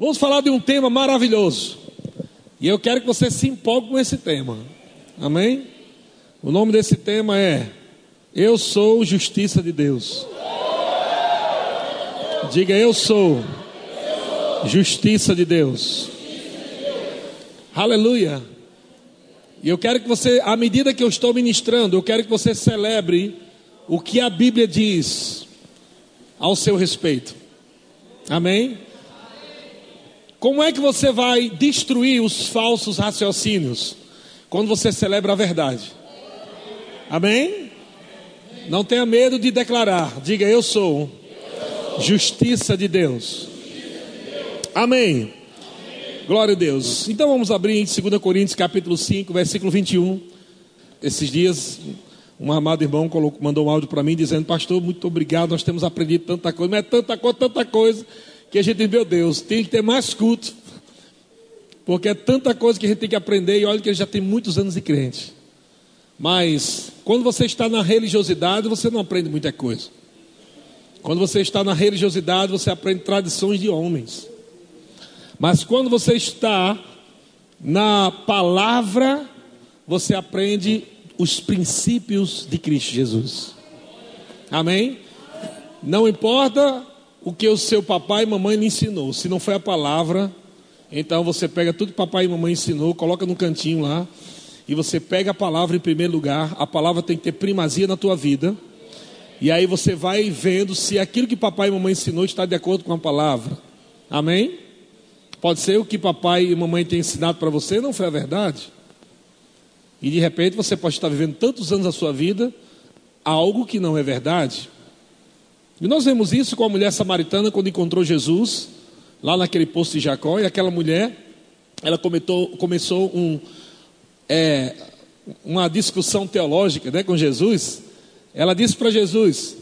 Vamos falar de um tema maravilhoso. E eu quero que você se empolgue com esse tema. Amém? O nome desse tema é Eu sou justiça de Deus. Diga eu sou justiça de Deus. Aleluia. E eu quero que você, à medida que eu estou ministrando, eu quero que você celebre o que a Bíblia diz ao seu respeito. Amém? Como é que você vai destruir os falsos raciocínios? Quando você celebra a verdade. Amém? Não tenha medo de declarar. Diga, eu sou justiça de Deus. Amém. Glória a Deus. Então vamos abrir em 2 Coríntios capítulo 5, versículo 21. Esses dias, um amado irmão colocou, mandou um áudio para mim dizendo: Pastor, muito obrigado, nós temos aprendido tanta coisa, mas é tanta coisa, tanta coisa, que a gente Meu Deus, tem que ter mais culto, porque é tanta coisa que a gente tem que aprender. E olha que ele já tem muitos anos de crente. Mas quando você está na religiosidade, você não aprende muita coisa. Quando você está na religiosidade, você aprende tradições de homens. Mas quando você está na palavra, você aprende os princípios de Cristo Jesus. Amém? Não importa o que o seu papai e mamãe lhe ensinou, se não foi a palavra, então você pega tudo que papai e mamãe ensinou, coloca no cantinho lá, e você pega a palavra em primeiro lugar, a palavra tem que ter primazia na tua vida. E aí você vai vendo se aquilo que papai e mamãe ensinou está de acordo com a palavra. Amém? Pode ser o que papai e mamãe têm ensinado para você não foi a verdade. E de repente você pode estar vivendo tantos anos da sua vida algo que não é verdade. E nós vemos isso com a mulher samaritana quando encontrou Jesus lá naquele posto de Jacó e aquela mulher ela começou um, é, uma discussão teológica né, com Jesus ela disse para Jesus: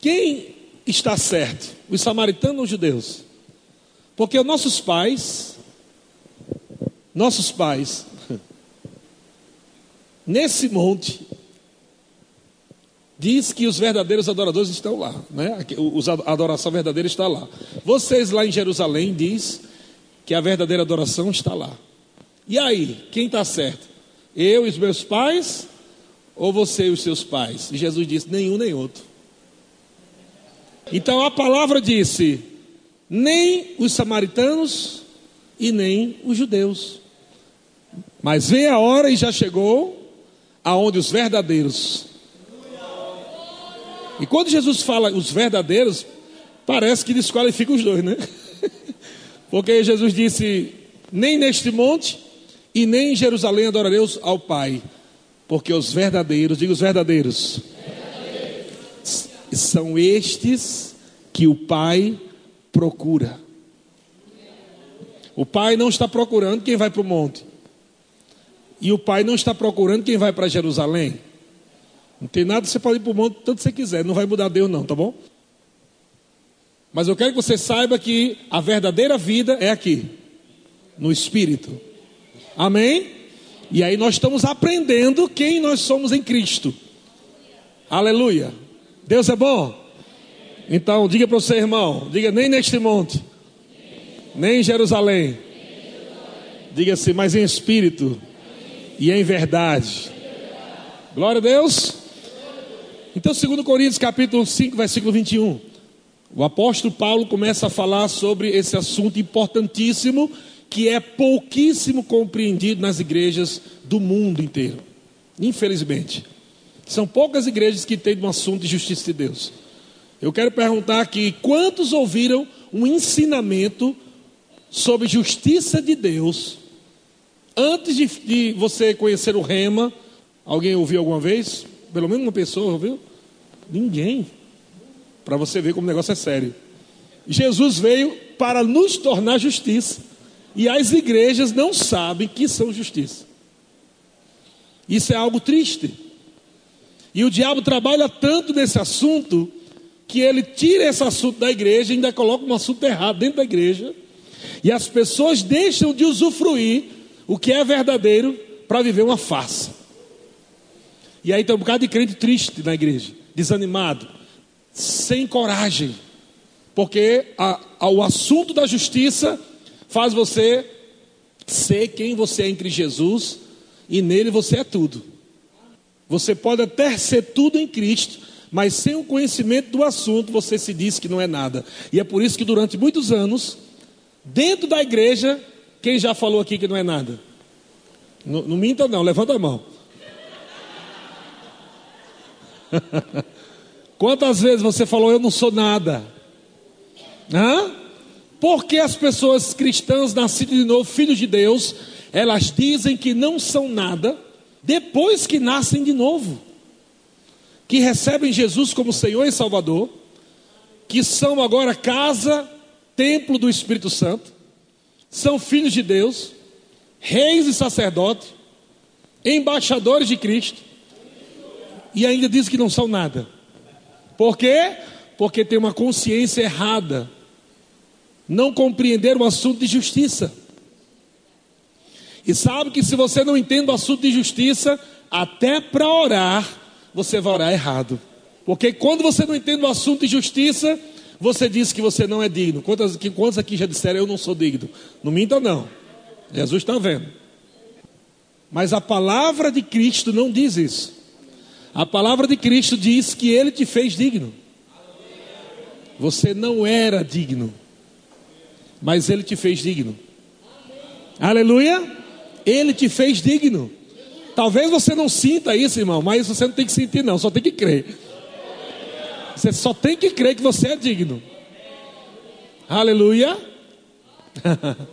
Quem está certo, os samaritanos ou os judeus? Porque os nossos pais, nossos pais, nesse monte, diz que os verdadeiros adoradores estão lá, né? A adoração verdadeira está lá. Vocês lá em Jerusalém diz que a verdadeira adoração está lá. E aí, quem está certo? Eu e os meus pais ou você e os seus pais? E Jesus disse: nenhum nem outro. Então a palavra disse: nem os samaritanos e nem os judeus. Mas vem a hora e já chegou aonde os verdadeiros. E quando Jesus fala os verdadeiros, parece que desqualifica os dois, né? Porque Jesus disse: nem neste monte e nem em Jerusalém adorareis ao Pai. Porque os verdadeiros, diga os verdadeiros, verdadeiros, são estes que o Pai procura. O Pai não está procurando quem vai para o monte. E o Pai não está procurando quem vai para Jerusalém. Não tem nada, você pode ir para o monte tanto você quiser, não vai mudar Deus, não, tá bom? Mas eu quero que você saiba que a verdadeira vida é aqui, no Espírito. Amém? E aí nós estamos aprendendo quem nós somos em Cristo. Aleluia. Deus é bom. Então, diga para o seu irmão: diga nem neste monte, nem em Jerusalém. Diga assim, mas em espírito e em verdade. Glória a Deus. Então, 2 Coríntios capítulo 5, versículo 21. O apóstolo Paulo começa a falar sobre esse assunto importantíssimo que é pouquíssimo compreendido nas igrejas do mundo inteiro. Infelizmente. São poucas igrejas que têm um assunto de justiça de Deus. Eu quero perguntar aqui: quantos ouviram um ensinamento sobre justiça de Deus antes de, de você conhecer o Rema? Alguém ouviu alguma vez? Pelo menos uma pessoa ouviu? Ninguém. Para você ver como o negócio é sério. Jesus veio para nos tornar justiça. E as igrejas não sabem que são justiça. Isso é algo triste. E o diabo trabalha tanto nesse assunto que ele tira esse assunto da igreja e ainda coloca um assunto errado dentro da igreja. E as pessoas deixam de usufruir o que é verdadeiro para viver uma farsa. E aí tem um bocado de crente triste na igreja, desanimado, sem coragem, porque a, o assunto da justiça faz você ser quem você é Cristo Jesus e nele você é tudo. Você pode até ser tudo em Cristo, mas sem o conhecimento do assunto você se diz que não é nada. E é por isso que durante muitos anos, dentro da igreja, quem já falou aqui que não é nada? Não minta não, levanta a mão. Quantas vezes você falou eu não sou nada? Hã? Porque as pessoas cristãs nascidas de novo, filhos de Deus, elas dizem que não são nada depois que nascem de novo, que recebem Jesus como Senhor e Salvador, que são agora casa, templo do Espírito Santo, são filhos de Deus, reis e sacerdotes, embaixadores de Cristo, e ainda dizem que não são nada. Por quê? Porque tem uma consciência errada não compreender o assunto de justiça. E sabe que se você não entende o assunto de justiça, até para orar, você vai orar errado. Porque quando você não entende o assunto de justiça, você diz que você não é digno. Quantos, quantos aqui já disseram eu não sou digno? Não minta, não. Jesus está vendo. Mas a palavra de Cristo não diz isso. A palavra de Cristo diz que ele te fez digno. Você não era digno mas Ele te fez digno. Aleluia! Ele te fez digno. Talvez você não sinta isso, irmão, mas você não tem que sentir, não, só tem que crer. Você só tem que crer que você é digno. Aleluia!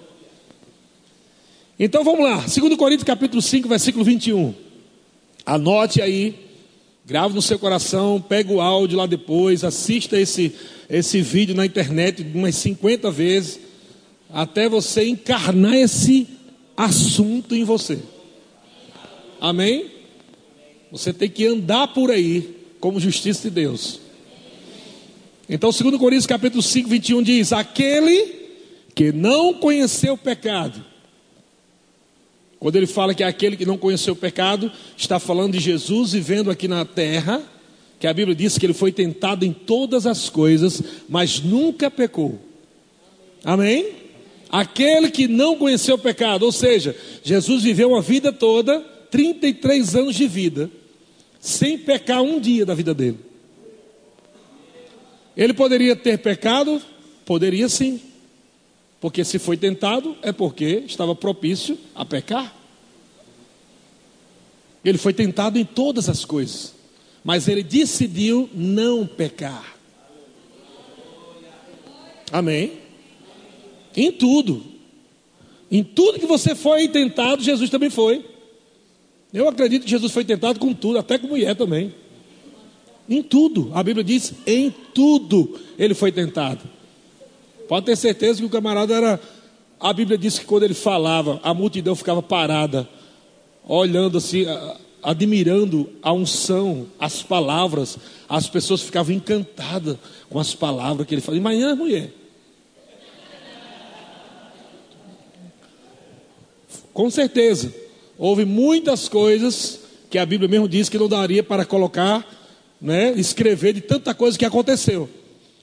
então vamos lá, 2 Coríntios capítulo 5, versículo 21. Anote aí, grave no seu coração, pega o áudio lá depois, assista esse, esse vídeo na internet umas 50 vezes até você encarnar esse assunto em você. Amém? Você tem que andar por aí como justiça de Deus. Então, 2 Coríntios capítulo 5, 21 diz: Aquele que não conheceu o pecado. Quando ele fala que aquele que não conheceu o pecado, está falando de Jesus vivendo aqui na terra, que a Bíblia diz que ele foi tentado em todas as coisas, mas nunca pecou. Amém? Aquele que não conheceu o pecado, ou seja, Jesus viveu uma vida toda, 33 anos de vida, sem pecar um dia da vida dele. Ele poderia ter pecado? Poderia sim. Porque se foi tentado, é porque estava propício a pecar. Ele foi tentado em todas as coisas, mas ele decidiu não pecar. Amém? Em tudo. Em tudo que você foi tentado, Jesus também foi. Eu acredito que Jesus foi tentado com tudo, até com mulher também. Em tudo. A Bíblia diz: em tudo ele foi tentado. Pode ter certeza que o camarada era. A Bíblia diz que quando ele falava, a multidão ficava parada, olhando assim, admirando a unção, as palavras. As pessoas ficavam encantadas com as palavras que ele falava. Imagina mulher. Com certeza, houve muitas coisas que a Bíblia mesmo diz que não daria para colocar, né, escrever de tanta coisa que aconteceu.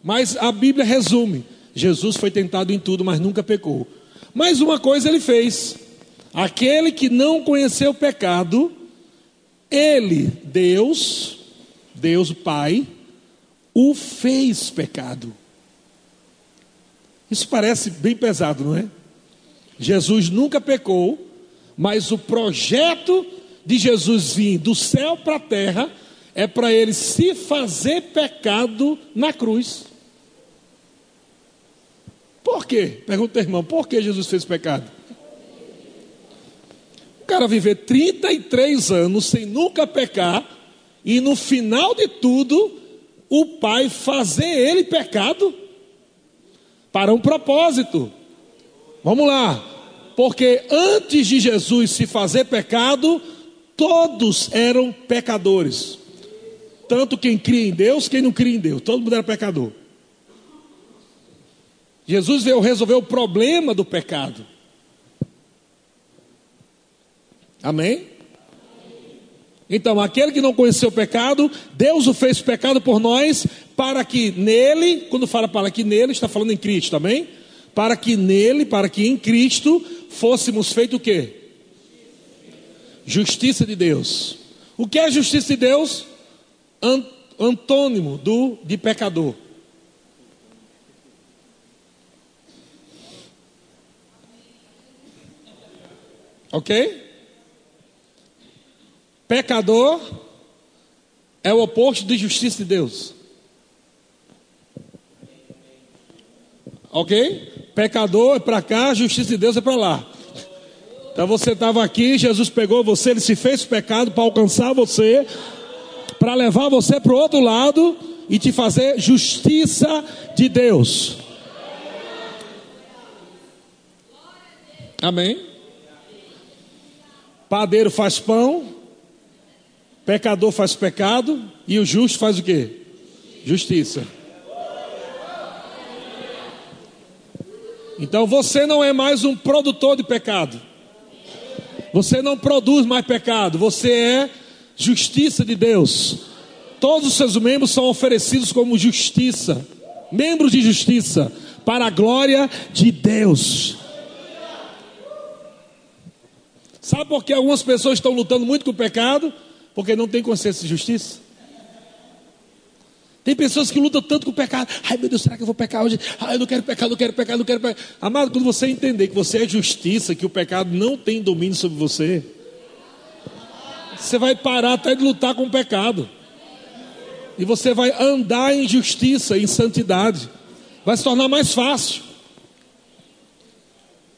Mas a Bíblia resume: Jesus foi tentado em tudo, mas nunca pecou. Mas uma coisa ele fez: aquele que não conheceu pecado, ele, Deus, Deus Pai, o fez pecado. Isso parece bem pesado, não é? Jesus nunca pecou, mas o projeto de Jesus vir do céu para a terra é para ele se fazer pecado na cruz. Por quê? Pergunta irmão, por que Jesus fez pecado? O cara viver 33 anos sem nunca pecar e no final de tudo o pai fazer ele pecado para um propósito. Vamos lá. Porque antes de Jesus se fazer pecado, todos eram pecadores. Tanto quem cria em Deus, quem não cria em Deus, todo mundo era pecador. Jesus veio resolver o problema do pecado. Amém? Então, aquele que não conheceu o pecado, Deus o fez pecado por nós, para que nele, quando fala para que nele, está falando em Cristo, também? Para que nele, para que em Cristo fôssemos feitos o quê? Justiça de Deus. O que é justiça de Deus? Antônimo do de pecador. Ok? Pecador é o oposto de justiça de Deus. Ok? Pecador é para cá, justiça de Deus é para lá. Então você estava aqui, Jesus pegou você, ele se fez pecado para alcançar você, para levar você para o outro lado e te fazer justiça de Deus. Amém? Padeiro faz pão, Pecador faz pecado e o justo faz o que? Justiça. Então você não é mais um produtor de pecado. Você não produz mais pecado. Você é justiça de Deus. Todos os seus membros são oferecidos como justiça, membros de justiça, para a glória de Deus. Sabe por que algumas pessoas estão lutando muito com o pecado? Porque não tem consciência de justiça. Tem pessoas que lutam tanto com o pecado. Ai meu Deus, será que eu vou pecar hoje? Ai, eu não quero pecar, não quero pecar, não quero pecar. Amado, quando você entender que você é justiça, que o pecado não tem domínio sobre você, você vai parar até de lutar com o pecado. E você vai andar em justiça, em santidade. Vai se tornar mais fácil.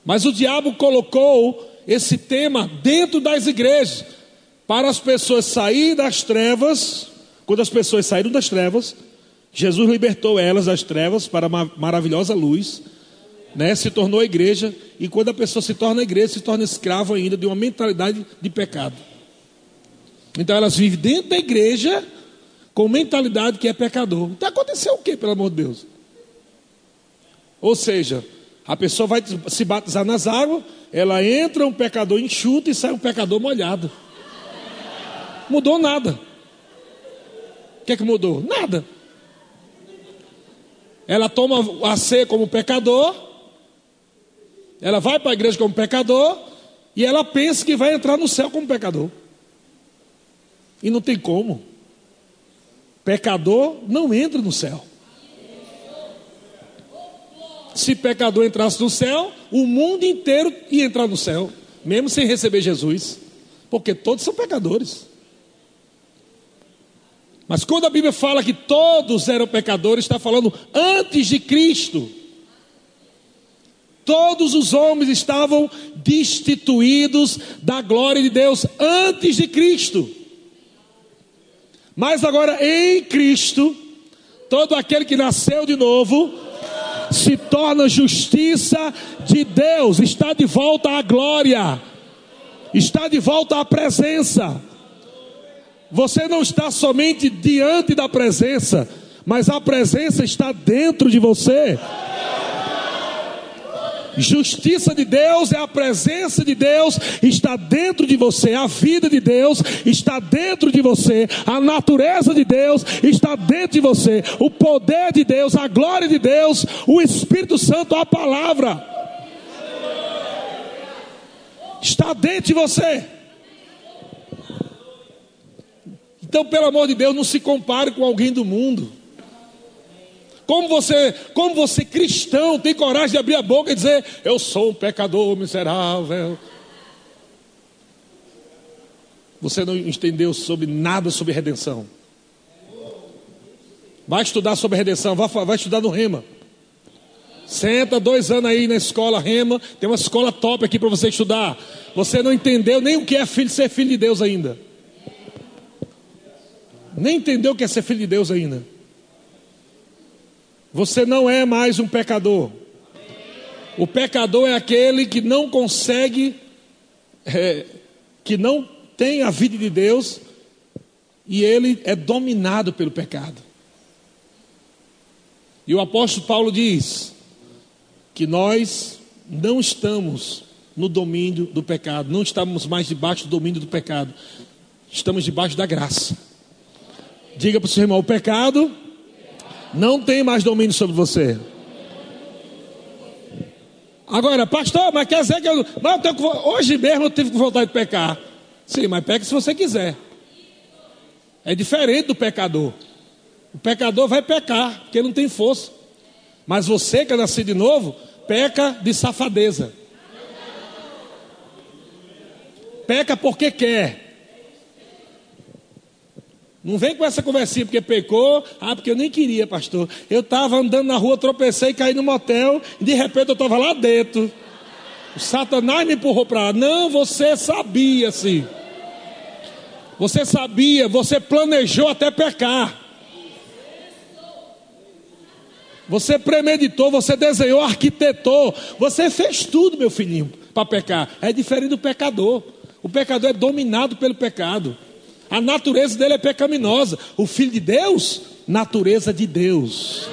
Mas o diabo colocou esse tema dentro das igrejas para as pessoas saírem das trevas, quando as pessoas saíram das trevas, Jesus libertou elas das trevas para uma maravilhosa luz, né? se tornou a igreja, e quando a pessoa se torna a igreja, se torna escravo ainda de uma mentalidade de pecado. Então elas vivem dentro da igreja com mentalidade que é pecador. Então aconteceu o que, pelo amor de Deus? Ou seja, a pessoa vai se batizar nas águas, ela entra um pecador enxuto e sai um pecador molhado. Mudou nada. O que é que mudou? Nada. Ela toma a ser como pecador, ela vai para a igreja como pecador, e ela pensa que vai entrar no céu como pecador. E não tem como. Pecador não entra no céu. Se pecador entrasse no céu, o mundo inteiro ia entrar no céu, mesmo sem receber Jesus, porque todos são pecadores. Mas quando a Bíblia fala que todos eram pecadores, está falando antes de Cristo. Todos os homens estavam destituídos da glória de Deus antes de Cristo. Mas agora em Cristo, todo aquele que nasceu de novo se torna justiça de Deus, está de volta à glória, está de volta à presença. Você não está somente diante da presença, mas a presença está dentro de você. Justiça de Deus é a presença de Deus, está dentro de você, a vida de Deus está dentro de você, a natureza de Deus está dentro de você, o poder de Deus, a glória de Deus, o Espírito Santo, a palavra está dentro de você. Então, pelo amor de Deus, não se compare com alguém do mundo. Como você, como você cristão, tem coragem de abrir a boca e dizer: Eu sou um pecador miserável. Você não entendeu sobre nada sobre redenção. Vai estudar sobre redenção, vai, vai estudar no Rema. Senta dois anos aí na escola Rema, tem uma escola top aqui para você estudar. Você não entendeu nem o que é filho, ser filho de Deus ainda nem entendeu o que é ser filho de Deus ainda. Você não é mais um pecador. O pecador é aquele que não consegue, é, que não tem a vida de Deus e ele é dominado pelo pecado. E o apóstolo Paulo diz que nós não estamos no domínio do pecado, não estamos mais debaixo do domínio do pecado. Estamos debaixo da graça. Diga para o seu irmão: o pecado não tem mais domínio sobre você. Agora, pastor, mas quer dizer que eu. Eu tenho, hoje mesmo eu tive vontade de pecar. Sim, mas peca se você quiser. É diferente do pecador. O pecador vai pecar, porque não tem força. Mas você que é nascido de novo, peca de safadeza. Peca porque quer. Não vem com essa conversinha porque pecou. Ah, porque eu nem queria, pastor. Eu estava andando na rua, tropecei, caí no motel. E de repente eu estava lá dentro. O Satanás me empurrou para lá. Não, você sabia sim. Você sabia, você planejou até pecar. Você premeditou, você desenhou, arquitetou, você fez tudo, meu filhinho, para pecar. É diferente do pecador. O pecador é dominado pelo pecado. A natureza dele é pecaminosa. O filho de Deus, natureza de Deus.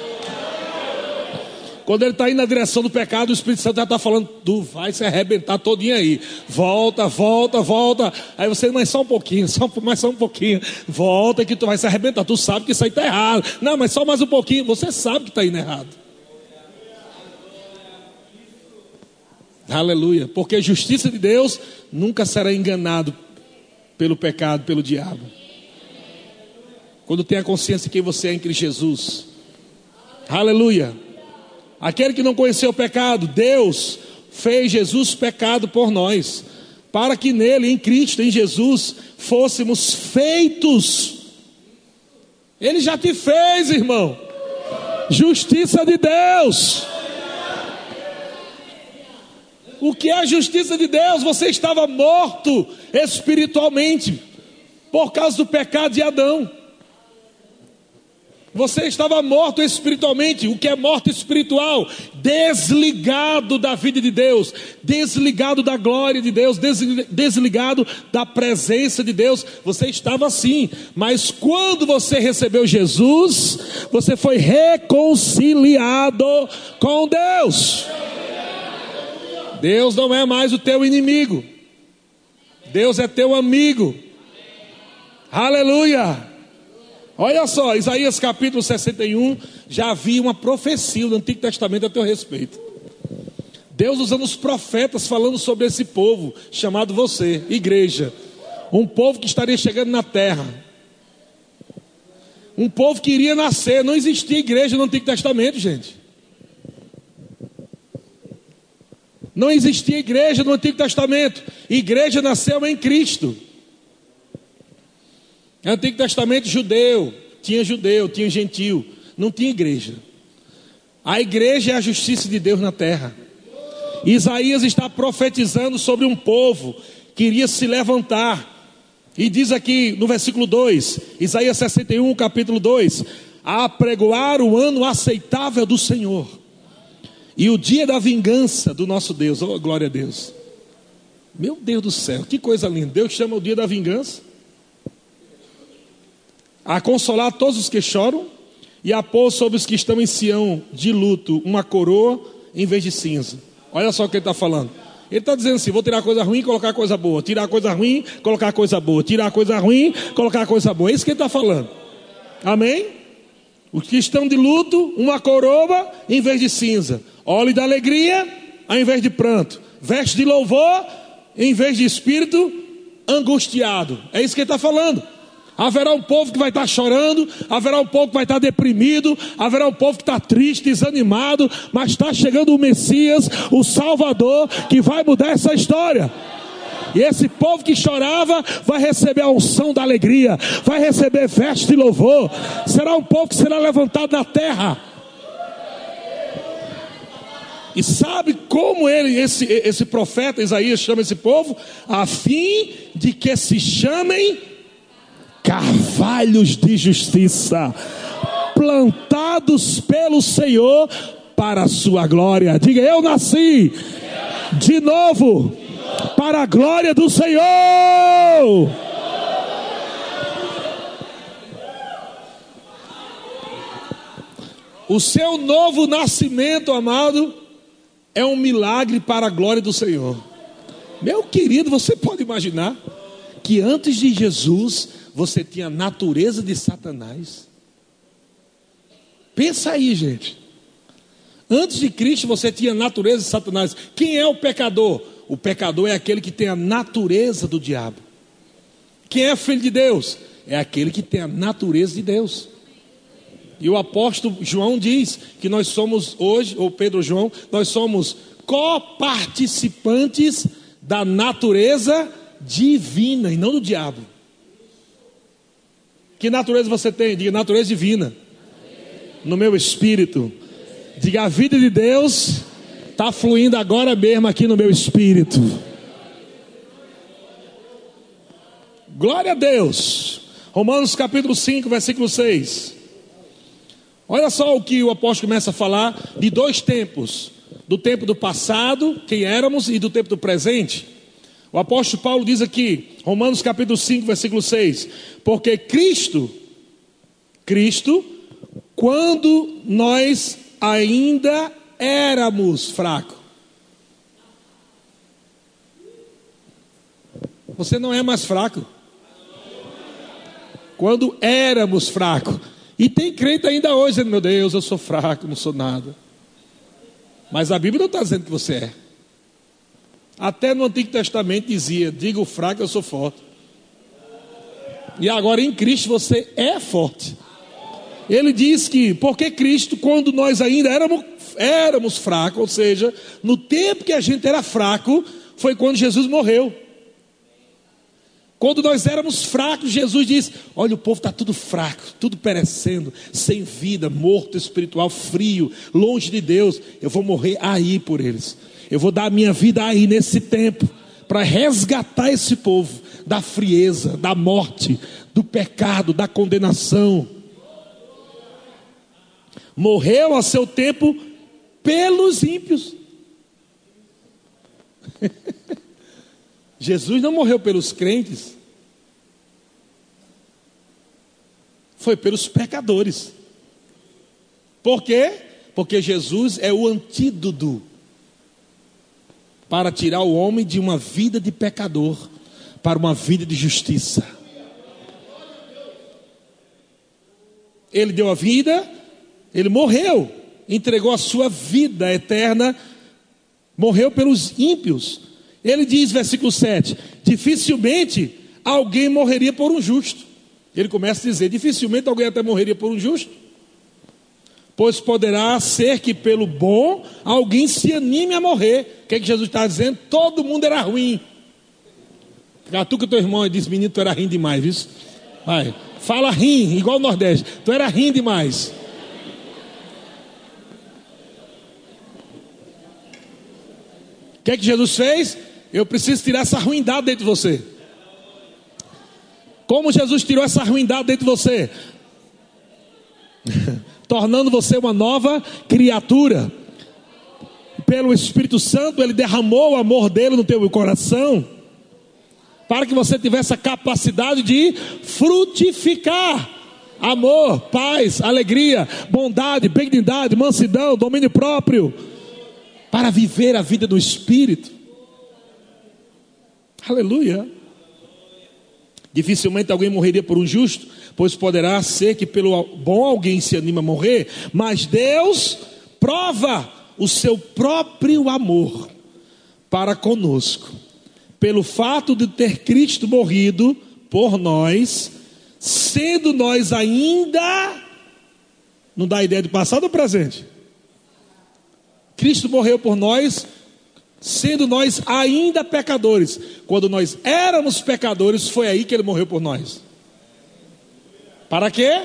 Quando ele está indo na direção do pecado, o Espírito Santo já está falando, tu vai se arrebentar todinho aí. Volta, volta, volta. Aí você, mas só um pouquinho, só, mais só um pouquinho. Volta que tu vai se arrebentar. Tu sabe que isso aí está errado. Não, mas só mais um pouquinho. Você sabe que está indo errado. Aleluia. Porque a justiça de Deus nunca será enganado pelo pecado, pelo diabo. Quando tem a consciência de quem você é em Cristo Jesus. Aleluia. Aquele que não conheceu o pecado, Deus fez Jesus pecado por nós, para que nele, em Cristo, em Jesus, fôssemos feitos. Ele já te fez, irmão. Justiça de Deus. O que é a justiça de Deus? Você estava morto espiritualmente por causa do pecado de Adão. Você estava morto espiritualmente. O que é morto espiritual? Desligado da vida de Deus, desligado da glória de Deus, desligado da presença de Deus. Você estava assim. Mas quando você recebeu Jesus, você foi reconciliado com Deus. Deus não é mais o teu inimigo. Deus é teu amigo. Aleluia. Olha só, Isaías capítulo 61, já havia uma profecia no Antigo Testamento a teu respeito. Deus usando os profetas falando sobre esse povo, chamado você, igreja. Um povo que estaria chegando na terra. Um povo que iria nascer. Não existia igreja no Antigo Testamento, gente. Não existia igreja no Antigo Testamento. Igreja nasceu em Cristo. Antigo Testamento judeu, tinha judeu, tinha gentil, não tinha igreja. A igreja é a justiça de Deus na terra. Isaías está profetizando sobre um povo que iria se levantar. E diz aqui no versículo 2, Isaías 61, capítulo 2: a apregoar o ano aceitável do Senhor e o dia da vingança do nosso Deus, oh, glória a Deus. Meu Deus do céu, que coisa linda. Deus chama o dia da vingança. A consolar todos os que choram e a pôr sobre os que estão em Sião de luto uma coroa em vez de cinza. Olha só o que ele está falando. Ele está dizendo assim: vou tirar coisa ruim e colocar coisa boa. Tirar coisa ruim, colocar coisa boa. Tirar coisa ruim, colocar coisa boa. É isso que ele está falando. Amém? Os que estão de luto, uma coroa em vez de cinza. Óleo da alegria ao invés de pranto. Veste de louvor em vez de espírito angustiado. É isso que ele está falando. Haverá um povo que vai estar chorando, haverá um povo que vai estar deprimido, haverá um povo que está triste, desanimado, mas está chegando o Messias, o Salvador, que vai mudar essa história. E esse povo que chorava vai receber a unção da alegria, vai receber veste de louvor. Será um povo que será levantado na terra. E sabe como ele, esse, esse profeta Isaías chama esse povo? A fim de que se chamem carvalhos de justiça, plantados pelo Senhor para a sua glória. Diga, eu nasci de novo para a glória do Senhor. O seu novo nascimento, amado, é um milagre para a glória do Senhor. Meu querido, você pode imaginar que antes de Jesus você tinha a natureza de Satanás? Pensa aí, gente. Antes de Cristo você tinha a natureza de Satanás. Quem é o pecador? O pecador é aquele que tem a natureza do diabo. Quem é filho de Deus? É aquele que tem a natureza de Deus. E o apóstolo João diz que nós somos hoje, ou Pedro João, nós somos coparticipantes da natureza divina e não do diabo. Que natureza você tem? Diga natureza divina. No meu espírito. Diga a vida de Deus está fluindo agora mesmo aqui no meu espírito. Glória a Deus. Romanos capítulo 5, versículo 6. Olha só o que o apóstolo começa a falar de dois tempos: do tempo do passado, quem éramos, e do tempo do presente. O apóstolo Paulo diz aqui, Romanos capítulo 5, versículo 6: Porque Cristo, Cristo, quando nós ainda éramos fracos, você não é mais fraco. Quando éramos fracos, e tem crente ainda hoje, meu Deus, eu sou fraco, não sou nada. Mas a Bíblia não está dizendo que você é. Até no Antigo Testamento dizia: diga o fraco, eu sou forte. E agora em Cristo você é forte. Ele diz que, porque Cristo, quando nós ainda éramos, éramos fracos, ou seja, no tempo que a gente era fraco, foi quando Jesus morreu. Quando nós éramos fracos, Jesus disse: Olha, o povo está tudo fraco, tudo perecendo, sem vida, morto espiritual, frio, longe de Deus. Eu vou morrer aí por eles. Eu vou dar a minha vida aí nesse tempo, para resgatar esse povo da frieza, da morte, do pecado, da condenação. Morreu a seu tempo pelos ímpios. Jesus não morreu pelos crentes, foi pelos pecadores. Por quê? Porque Jesus é o antídoto para tirar o homem de uma vida de pecador para uma vida de justiça. Ele deu a vida, ele morreu, entregou a sua vida eterna, morreu pelos ímpios. Ele diz, versículo 7: dificilmente alguém morreria por um justo. Ele começa a dizer: dificilmente alguém até morreria por um justo. Pois poderá ser que pelo bom alguém se anime a morrer. O que, é que Jesus está dizendo? Todo mundo era ruim. Catuca teu irmão e diz: Menino, tu era ruim demais, viu? Vai, fala rim, igual o Nordeste. Tu era ruim demais. O que é que Jesus fez? Eu preciso tirar essa ruindade dentro de você. Como Jesus tirou essa ruindade dentro de você? Tornando você uma nova criatura. Pelo Espírito Santo, Ele derramou o amor dele no teu coração. Para que você tivesse a capacidade de frutificar amor, paz, alegria, bondade, benignidade, mansidão, domínio próprio, para viver a vida do Espírito. Aleluia. Dificilmente alguém morreria por um justo, pois poderá ser que pelo bom alguém se anima a morrer, mas Deus prova o seu próprio amor para conosco, pelo fato de ter Cristo morrido por nós, sendo nós ainda, não dá ideia de passado ou presente? Cristo morreu por nós sendo nós ainda pecadores. Quando nós éramos pecadores, foi aí que ele morreu por nós. Para quê?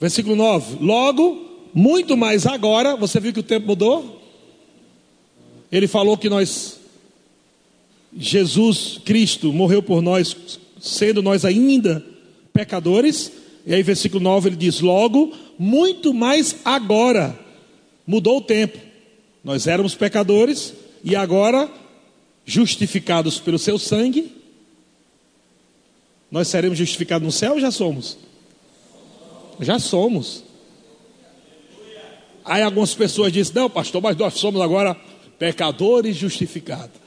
Versículo 9: Logo, muito mais agora, você viu que o tempo mudou? Ele falou que nós, Jesus Cristo, morreu por nós, sendo nós ainda pecadores. E aí, versículo 9, ele diz: Logo, muito mais agora. Mudou o tempo. Nós éramos pecadores e agora, justificados pelo seu sangue, nós seremos justificados no céu ou já somos? Já somos. Aí algumas pessoas dizem: Não, pastor, mas nós somos agora Pecadores justificados.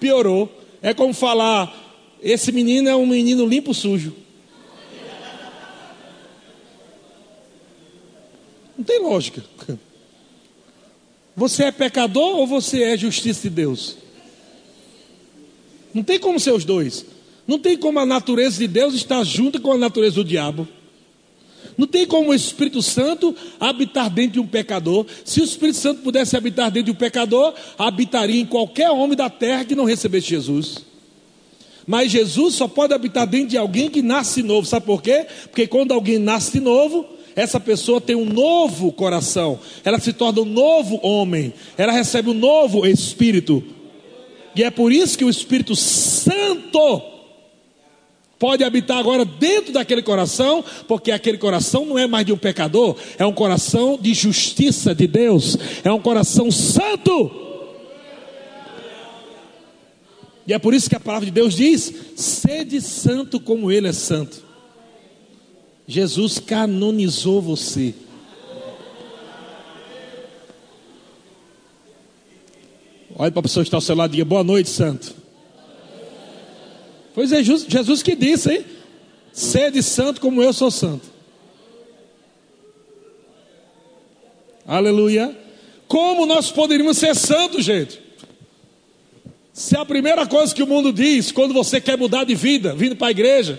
Piorou. É como falar: esse menino é um menino limpo sujo. Não tem lógica. Você é pecador ou você é justiça de Deus? Não tem como ser os dois. Não tem como a natureza de Deus estar junto com a natureza do diabo. Não tem como o Espírito Santo habitar dentro de um pecador. Se o Espírito Santo pudesse habitar dentro de um pecador, habitaria em qualquer homem da terra que não recebesse Jesus. Mas Jesus só pode habitar dentro de alguém que nasce novo. Sabe por quê? Porque quando alguém nasce novo, essa pessoa tem um novo coração. Ela se torna um novo homem. Ela recebe um novo espírito. E é por isso que o Espírito Santo pode habitar agora dentro daquele coração, porque aquele coração não é mais de um pecador, é um coração de justiça de Deus, é um coração santo. E é por isso que a palavra de Deus diz: sede santo como Ele é santo. Jesus canonizou você. Olha para a pessoa que está ao seu lado e diga: Boa noite, santo. Pois é Jesus que disse, hein? Sede santo como eu sou santo. Aleluia. Como nós poderíamos ser santos, gente? Se a primeira coisa que o mundo diz quando você quer mudar de vida, vindo para a igreja,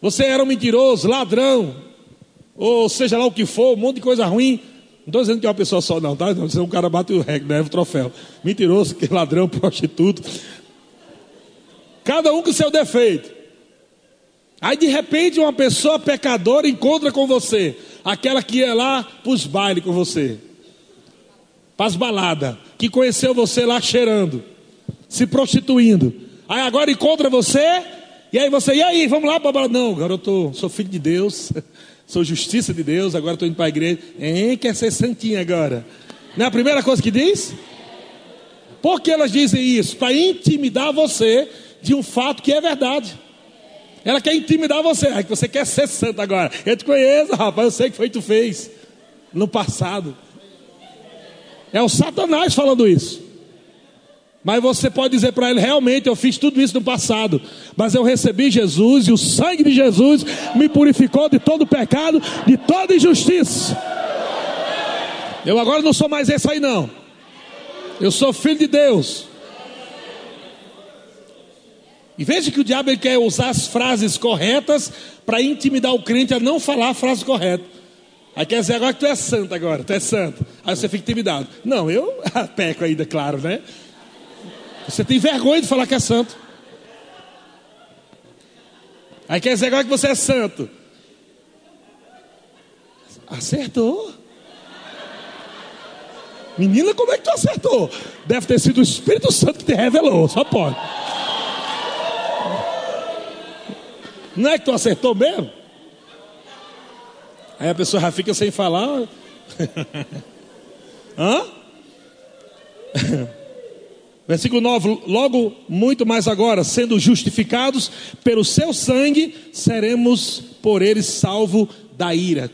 você era um mentiroso, ladrão, ou seja lá o que for, um monte de coisa ruim. Não estou dizendo que é uma pessoa só, não, tá? Não, um cara bate o recorde, leva o troféu. Mentiroso, ladrão, prostituto. Cada um com seu defeito. Aí de repente uma pessoa pecadora encontra com você, aquela que ia lá para os bailes com você, para as baladas, que conheceu você lá cheirando, se prostituindo. Aí agora encontra você, e aí você, e aí, vamos lá para Não, tô, sou filho de Deus, sou justiça de Deus, agora estou indo para a igreja. Hein, quer ser santinha agora? Não é a primeira coisa que diz? Por que elas dizem isso? Para intimidar você de um fato que é verdade. Ela quer intimidar você. É que você quer ser santo agora. Eu te conheço, rapaz. Eu sei que foi que tu fez no passado. É o Satanás falando isso. Mas você pode dizer para ele: realmente eu fiz tudo isso no passado, mas eu recebi Jesus e o sangue de Jesus me purificou de todo pecado, de toda injustiça. Eu agora não sou mais esse aí, não. Eu sou filho de Deus. E veja que o diabo quer usar as frases corretas para intimidar o crente a não falar a frase correta. Aí quer dizer agora que tu é santo agora, tu é santo. Aí você fica intimidado. Não, eu peco ainda, claro, né? Você tem vergonha de falar que é santo. Aí quer dizer agora que você é santo. Acertou. Menina, como é que tu acertou? Deve ter sido o Espírito Santo que te revelou, só pode. Não é que tu acertou mesmo? Aí a pessoa já fica sem falar. Hã? Versículo 9: Logo, muito mais agora, sendo justificados pelo seu sangue, seremos por eles salvo da ira.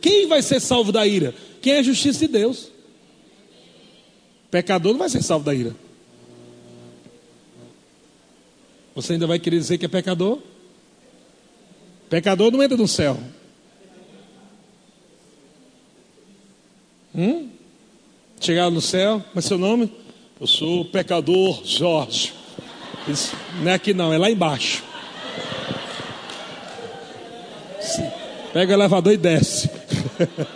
Quem vai ser salvo da ira? Quem é a justiça de Deus? Pecador não vai ser salvo da ira. Você ainda vai querer dizer que é pecador? Pecador não entra no céu. Hum? Chegar no céu, mas seu nome? Eu sou o pecador Jorge. Isso, não é aqui não, é lá embaixo. Pega o elevador e desce.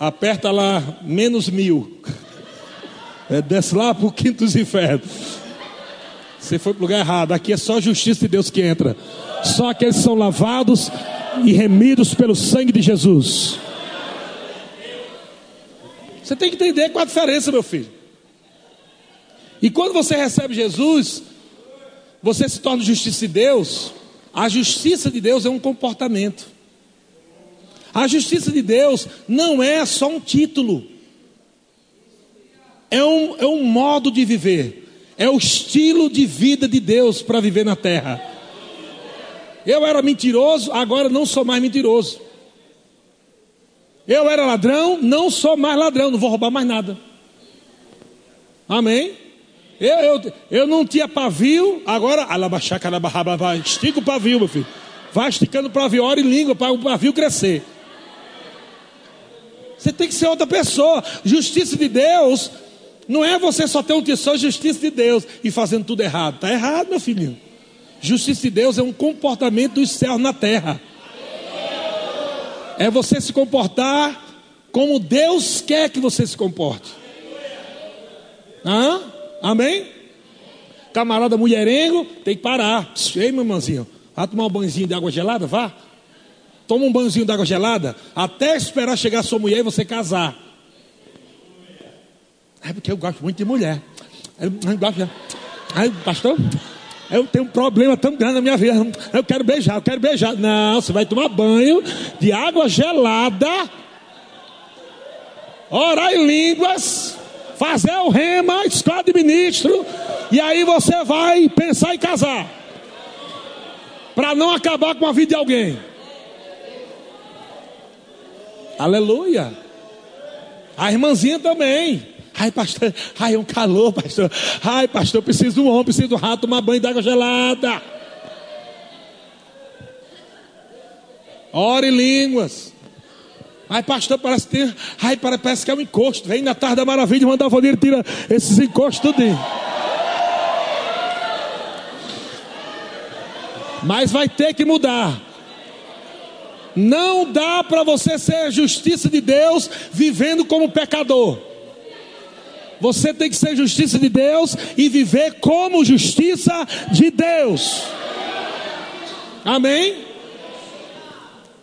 Aperta lá menos mil. É, desce lá para o quinto dos infernos. Você foi para o lugar errado. Aqui é só justiça de Deus que entra. Só aqueles que são lavados e remidos pelo sangue de Jesus. Você tem que entender qual a diferença, meu filho. E quando você recebe Jesus, você se torna justiça de Deus. A justiça de Deus é um comportamento. A justiça de Deus não é só um título, é um, é um modo de viver. É o estilo de vida de Deus para viver na terra. Eu era mentiroso, agora não sou mais mentiroso. Eu era ladrão, não sou mais ladrão, não vou roubar mais nada. Amém? Eu, eu, eu não tinha pavio, agora, estica o pavio, meu filho. Vai esticando pavio, hora e língua para o pavio crescer. Você tem que ser outra pessoa. Justiça de Deus não é você só ter um tesouro, justiça de Deus e fazendo tudo errado. Está errado, meu filhinho. Justiça de Deus é um comportamento dos céus na terra. É você se comportar como Deus quer que você se comporte. Hã? Amém? Camarada mulherengo, tem que parar. Ei, meu irmãozinho, vá tomar um banhozinho de água gelada, vá. Toma um banhozinho de água gelada, até esperar chegar sua mulher e você casar. É porque eu gosto muito de mulher. Gosto. Aí, pastor, eu tenho um problema tão grande na minha vida. Eu quero beijar, eu quero beijar. Não, você vai tomar banho de água gelada, orar em línguas, fazer o rema, escola de ministro, e aí você vai pensar em casar. Para não acabar com a vida de alguém. Aleluia. A irmãzinha também. Ai, pastor, ai, é um calor, pastor. Ai, pastor, preciso de um homem, preciso de um rato, tomar banho d'água gelada. Ore línguas. Ai, pastor, parece ter. Ai, parece que é um encosto. Vem na tarde da maravilha, manda a e tira esses encostos tudo. Mas vai ter que mudar. Não dá para você ser a justiça de Deus vivendo como pecador. Você tem que ser justiça de Deus e viver como justiça de Deus. Amém?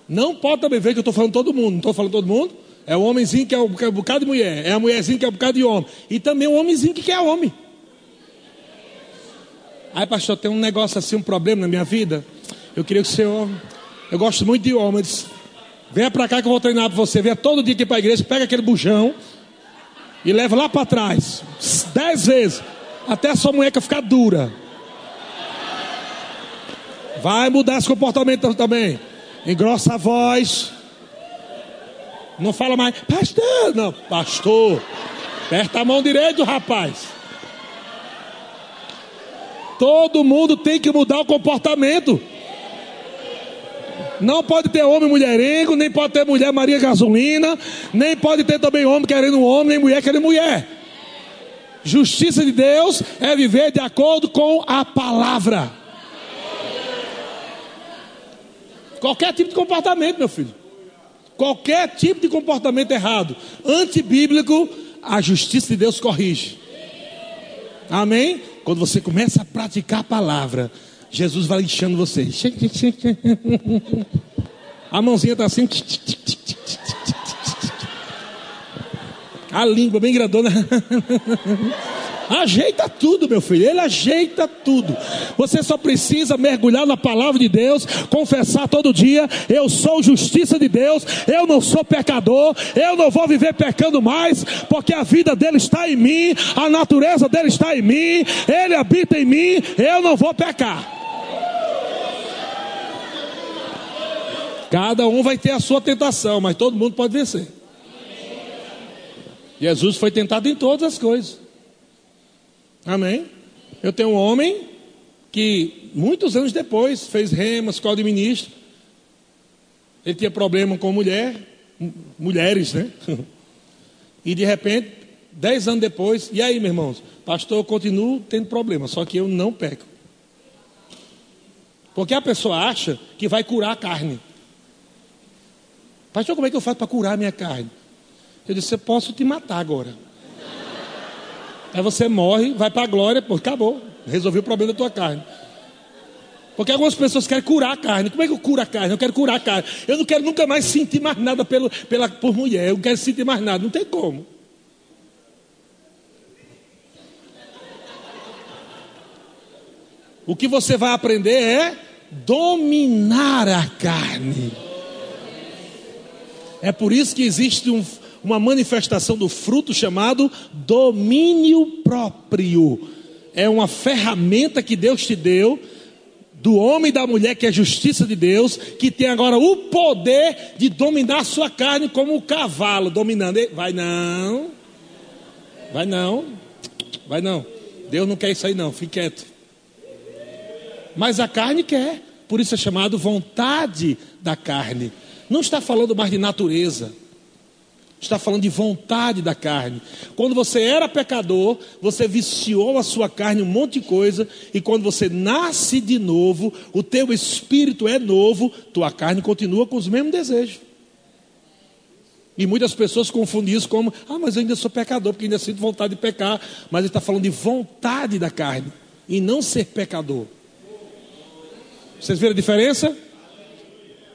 Não pode também ver que eu estou falando todo mundo. Não estou falando todo mundo. É o homenzinho que é um bocado de mulher. É a mulherzinha que é um bocado de homem. E também o homenzinho que é homem. Aí, pastor, tem um negócio assim, um problema na minha vida. Eu queria que o senhor. Eu gosto muito de homens. Venha para cá que eu vou treinar para você. Venha todo dia aqui para a igreja, pega aquele bujão e leva lá para trás, dez vezes, até a sua munheca ficar dura. Vai mudar esse comportamento também. Engrossa a voz. Não fala mais, pastor, não, pastor. Aperta a mão direita, rapaz. Todo mundo tem que mudar o comportamento. Não pode ter homem mulherengo, nem pode ter mulher Maria Gasolina, nem pode ter também homem querendo homem, nem mulher querendo mulher. Justiça de Deus é viver de acordo com a palavra. Qualquer tipo de comportamento, meu filho. Qualquer tipo de comportamento errado, antibíblico, a justiça de Deus corrige. Amém? Quando você começa a praticar a palavra, Jesus vai enchendo você. A mãozinha está assim. A língua bem grandona. Ajeita tudo, meu filho. Ele ajeita tudo. Você só precisa mergulhar na palavra de Deus, confessar todo dia: eu sou justiça de Deus, eu não sou pecador, eu não vou viver pecando mais, porque a vida dele está em mim, a natureza dele está em mim, ele habita em mim, eu não vou pecar. Cada um vai ter a sua tentação, mas todo mundo pode vencer. Jesus foi tentado em todas as coisas. Amém? Eu tenho um homem que muitos anos depois fez rema, escola de ministro. Ele tinha problema com mulher, mulheres, né? E de repente, dez anos depois, e aí, meus irmãos? Pastor, eu continuo tendo problema, só que eu não peco. Porque a pessoa acha que vai curar a carne. Pastor, como é que eu faço para curar a minha carne? Eu disse, eu posso te matar agora. Aí você morre, vai para a glória, pô, acabou. Resolvi o problema da tua carne. Porque algumas pessoas querem curar a carne. Como é que eu curo a carne? Eu quero curar a carne. Eu não quero nunca mais sentir mais nada pelo, pela, por mulher. Eu não quero sentir mais nada. Não tem como. O que você vai aprender é dominar a carne. É por isso que existe um, uma manifestação do fruto chamado domínio próprio. É uma ferramenta que Deus te deu do homem e da mulher, que é a justiça de Deus, que tem agora o poder de dominar a sua carne como o cavalo dominando. Vai não, vai não, vai não. Deus não quer isso aí não, fique quieto. Mas a carne quer, por isso é chamado vontade da carne. Não está falando mais de natureza está falando de vontade da carne. Quando você era pecador, você viciou a sua carne um monte de coisa, e quando você nasce de novo, o teu espírito é novo, tua carne continua com os mesmos desejos. E muitas pessoas confundem isso como, ah, mas eu ainda sou pecador, porque ainda sinto vontade de pecar. Mas ele está falando de vontade da carne, e não ser pecador. Vocês viram a diferença?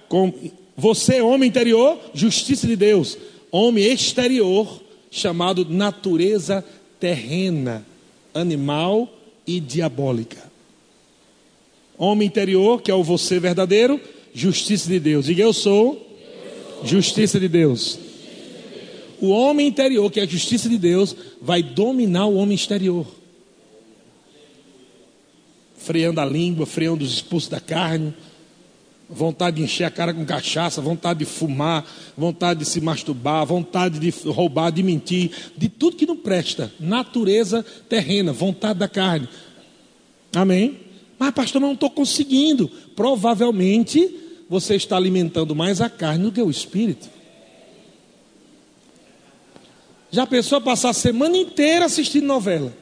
Com você, homem interior, justiça de Deus homem exterior chamado natureza terrena, animal e diabólica. Homem interior, que é o você verdadeiro, justiça de Deus. Diga eu sou justiça de Deus. O homem interior, que é a justiça de Deus, vai dominar o homem exterior. Freando a língua, freando os expulsos da carne, vontade de encher a cara com cachaça, vontade de fumar, vontade de se masturbar, vontade de roubar, de mentir, de tudo que não presta, natureza terrena, vontade da carne. Amém? Mas, pastor, não estou conseguindo. Provavelmente você está alimentando mais a carne do que o espírito. Já pensou passar a semana inteira assistindo novela?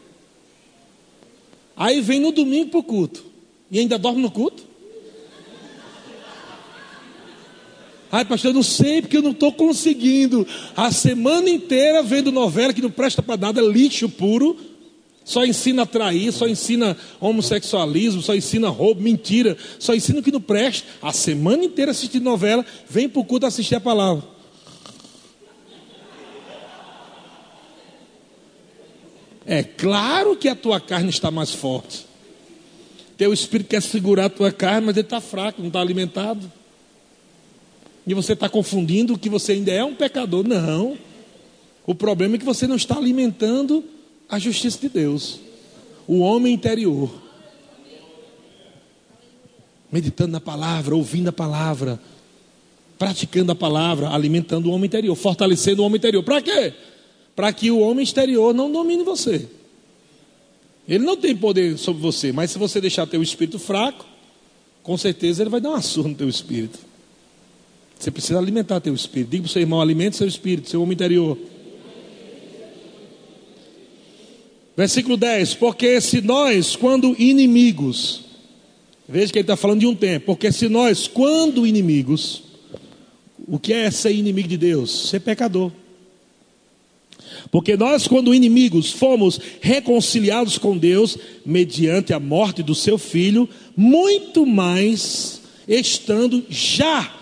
Aí vem no domingo para o culto. E ainda dorme no culto? Ai, pastor, eu não sei porque eu não estou conseguindo. A semana inteira vendo novela que não presta para nada, lixo puro. Só ensina a trair, só ensina homossexualismo, só ensina roubo, mentira, só ensina o que não presta. A semana inteira assistindo novela, vem para o culto assistir a palavra. É claro que a tua carne está mais forte. Teu espírito quer segurar a tua carne, mas ele está fraco, não está alimentado. E você está confundindo que você ainda é um pecador. Não. O problema é que você não está alimentando a justiça de Deus. O homem interior. Meditando na palavra, ouvindo a palavra, praticando a palavra, alimentando o homem interior, fortalecendo o homem interior. Para quê? Para que o homem exterior não domine você. Ele não tem poder sobre você, mas se você deixar teu espírito fraco, com certeza ele vai dar uma surra no teu espírito. Você precisa alimentar teu espírito. Diga para o seu irmão: alimente seu espírito, seu homem interior. Versículo 10: Porque se nós, quando inimigos, veja que ele está falando de um tempo, porque se nós, quando inimigos, o que é ser inimigo de Deus? Ser pecador. Porque nós, quando inimigos, fomos reconciliados com Deus mediante a morte do seu filho, muito mais estando já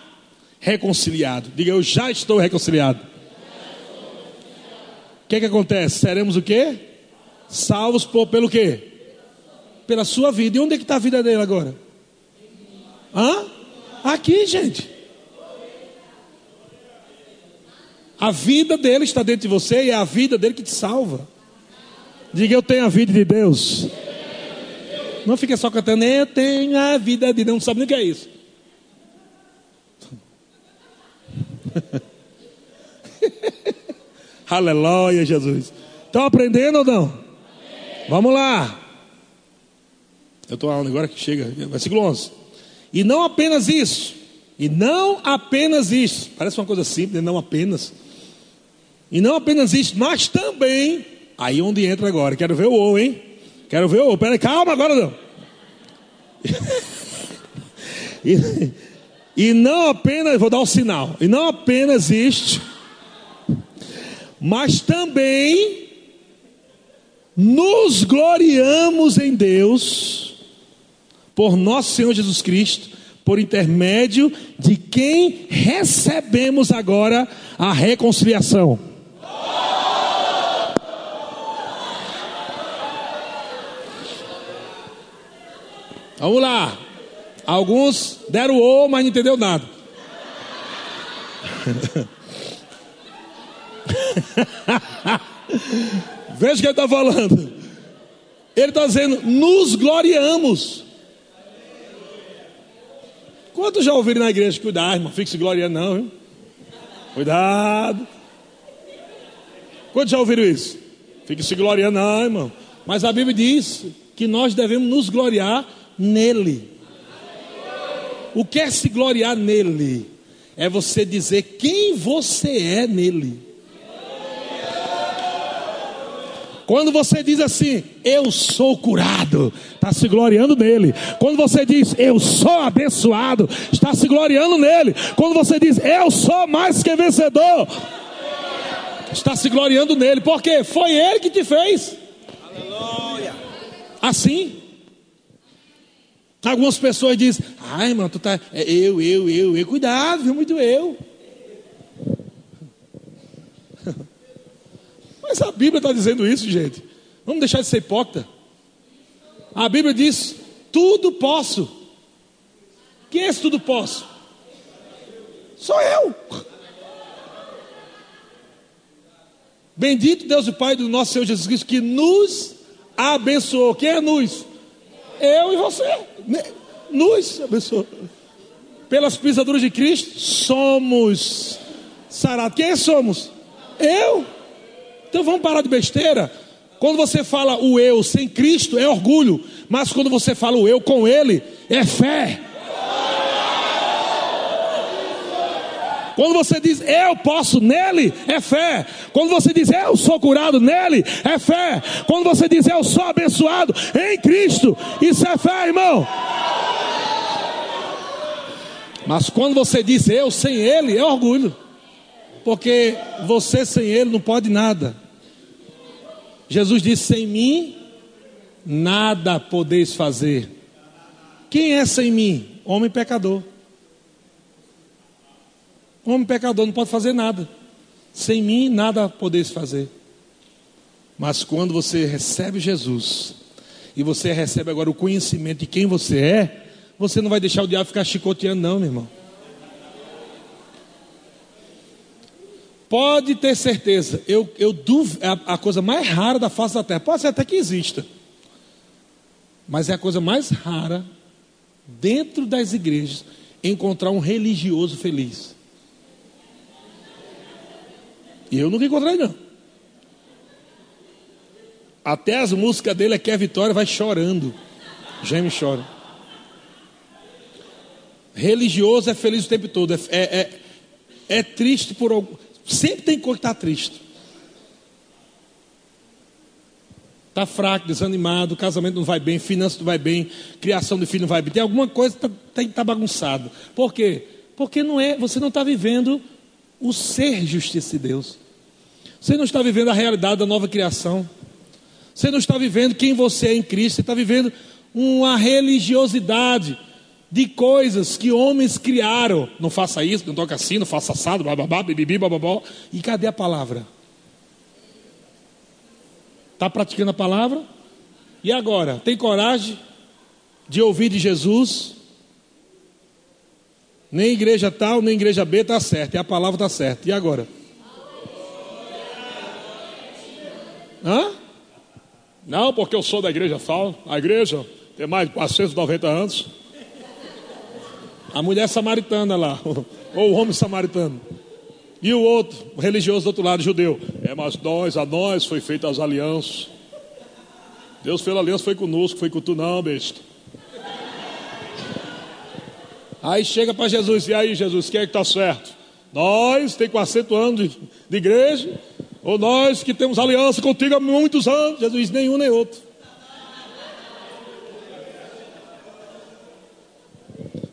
reconciliado. Diga, eu já estou reconciliado. O que, que acontece? Seremos o quê? Salvos por, pelo quê? Pela sua vida. E onde é que está a vida dele agora? Hã? Aqui, gente. A vida dele está dentro de você e é a vida dele que te salva. Diga, eu tenho a vida de Deus. Não fique só cantando, eu tenho a vida de Deus. Não sabe nem o que é isso. Aleluia, Jesus. Estão aprendendo ou não? Amém. Vamos lá. Eu estou agora que chega, versículo 11. E não apenas isso, e não apenas isso, parece uma coisa simples, né? não apenas. E não apenas isso, mas também, aí onde entra agora, quero ver o ou, hein? Quero ver o ou, peraí, calma agora não. e, e não apenas, vou dar um sinal, e não apenas isto, mas também nos gloriamos em Deus, por nosso Senhor Jesus Cristo, por intermédio de quem recebemos agora a reconciliação. Vamos lá. Alguns deram o, mas não entendeu nada. Veja o que ele está falando. Ele está dizendo: nos gloriamos. Quantos já ouviram na igreja? Cuidado, irmão, fique se gloriando, não, viu? Cuidado. Quantos já ouviram isso? Fique se gloriando, não, irmão. Mas a Bíblia diz que nós devemos nos gloriar nele. O que é se gloriar nele? É você dizer quem você é nele. Quando você diz assim, eu sou curado, está se gloriando nele. Quando você diz, eu sou abençoado, está se gloriando nele. Quando você diz, eu sou mais que vencedor, está se gloriando nele. Porque foi ele que te fez. Aleluia. Assim. Algumas pessoas dizem, ai, mano, tu tá. É eu, eu, eu, eu. Cuidado, viu? Muito eu. Mas a Bíblia está dizendo isso, gente. Vamos deixar de ser hipócrita. A Bíblia diz: tudo posso. Quem é esse tudo posso? Sou eu. Bendito Deus e Pai do nosso Senhor Jesus Cristo, que nos abençoou. Quem é nos? Eu e você. Nos abençoou. Pelas pisaduras de Cristo, somos sarados. Quem somos? Eu. Então vamos parar de besteira. Quando você fala o eu sem Cristo é orgulho, mas quando você fala o eu com Ele é fé. Quando você diz eu posso nele, é fé. Quando você diz eu sou curado nele, é fé. Quando você diz eu sou abençoado em Cristo, isso é fé, irmão. Mas quando você diz eu sem ele, é orgulho. Porque você sem ele não pode nada. Jesus disse: Sem mim, nada podeis fazer. Quem é sem mim? Homem pecador. Homem pecador não pode fazer nada. Sem mim, nada podeis fazer. Mas quando você recebe Jesus, e você recebe agora o conhecimento de quem você é, você não vai deixar o diabo ficar chicoteando, não, meu irmão. Pode ter certeza, eu, eu duvido, é a, a coisa mais rara da face da terra, pode ser até que exista, mas é a coisa mais rara dentro das igrejas encontrar um religioso feliz. E eu nunca encontrei, não. Até as músicas dele é que a vitória vai chorando. Geme chora. Religioso é feliz o tempo todo. É, é, é, é triste por algum. Sempre tem coisa que está triste. Está fraco, desanimado, casamento não vai bem, finanças não vai bem, criação de filho não vai bem. Tem alguma coisa que está tá bagunçado. Por quê? Porque não é, você não está vivendo o ser justiça de Deus. Você não está vivendo a realidade da nova criação. Você não está vivendo quem você é em Cristo. Você está vivendo uma religiosidade de coisas que homens criaram. Não faça isso, não toca assim, não faça assado, bababá, bibibi, bababó. E cadê a palavra? Está praticando a palavra? E agora? Tem coragem de ouvir de Jesus? Nem igreja tal, nem igreja B está certo, e a palavra está certa. E agora? Hã? Não, porque eu sou da igreja tal. A igreja tem mais de 490 anos. A mulher samaritana lá, ou o homem samaritano. E o outro, o religioso do outro lado, judeu. É, mas nós, a nós foi feita as alianças. Deus fez a aliança, foi conosco, foi com tu não, besta. Aí chega para Jesus, e aí Jesus, quem é que está certo? Nós, tem 400 anos de, de igreja, ou nós que temos aliança contigo há muitos anos? Jesus nenhum nem outro.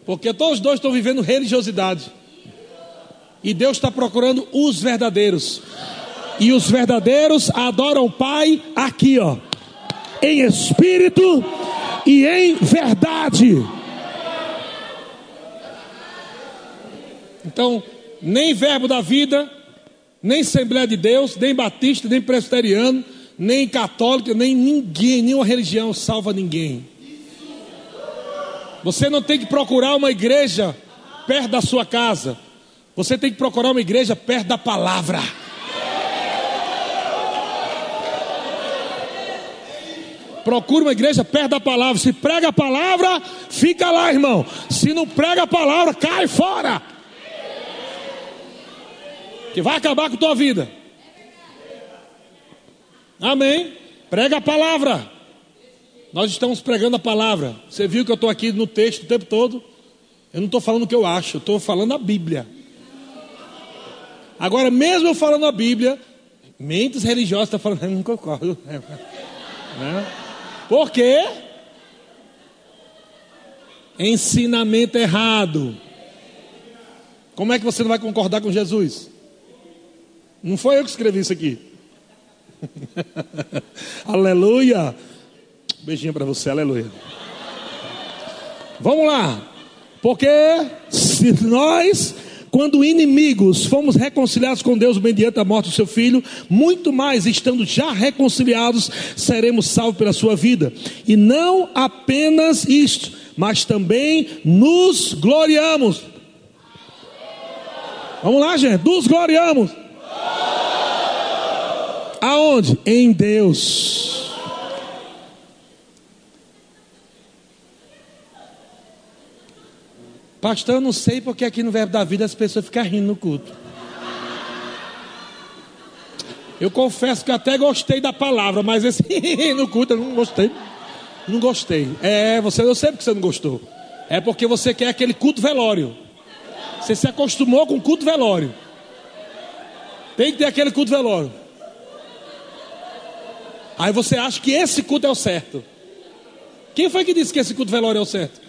Porque todos dois estão vivendo religiosidade. E Deus está procurando os verdadeiros. E os verdadeiros adoram o Pai aqui, ó. Em espírito e em verdade. Então, nem verbo da vida, nem Assembleia de Deus, nem Batista, nem Presbiteriano, nem católico, nem ninguém, nenhuma religião salva ninguém. Você não tem que procurar uma igreja perto da sua casa. Você tem que procurar uma igreja perto da palavra. Procura uma igreja perto da palavra. Se prega a palavra, fica lá, irmão. Se não prega a palavra, cai fora. Que vai acabar com a tua vida. Amém. Prega a palavra. Nós estamos pregando a palavra. Você viu que eu estou aqui no texto o tempo todo? Eu não estou falando o que eu acho, eu estou falando a Bíblia. Agora, mesmo eu falando a Bíblia, mentes religiosas estão falando, eu não concordo. Né? Por quê? Ensinamento errado. Como é que você não vai concordar com Jesus? Não foi eu que escrevi isso aqui. aleluia. Beijinho para você, aleluia. Vamos lá. Porque se nós quando inimigos fomos reconciliados com Deus mediante a morte do seu filho, muito mais, estando já reconciliados, seremos salvos pela sua vida. E não apenas isto, mas também nos gloriamos. Vamos lá, gente, nos gloriamos. Aonde? Em Deus Pastor, eu não sei porque aqui no Verbo da Vida as pessoas ficam rindo no culto. Eu confesso que até gostei da palavra, mas esse no culto eu não gostei. Não gostei. É, você, eu sei porque você não gostou. É porque você quer aquele culto velório. Você se acostumou com culto velório. Tem que ter aquele culto velório. Aí você acha que esse culto é o certo. Quem foi que disse que esse culto velório é o certo?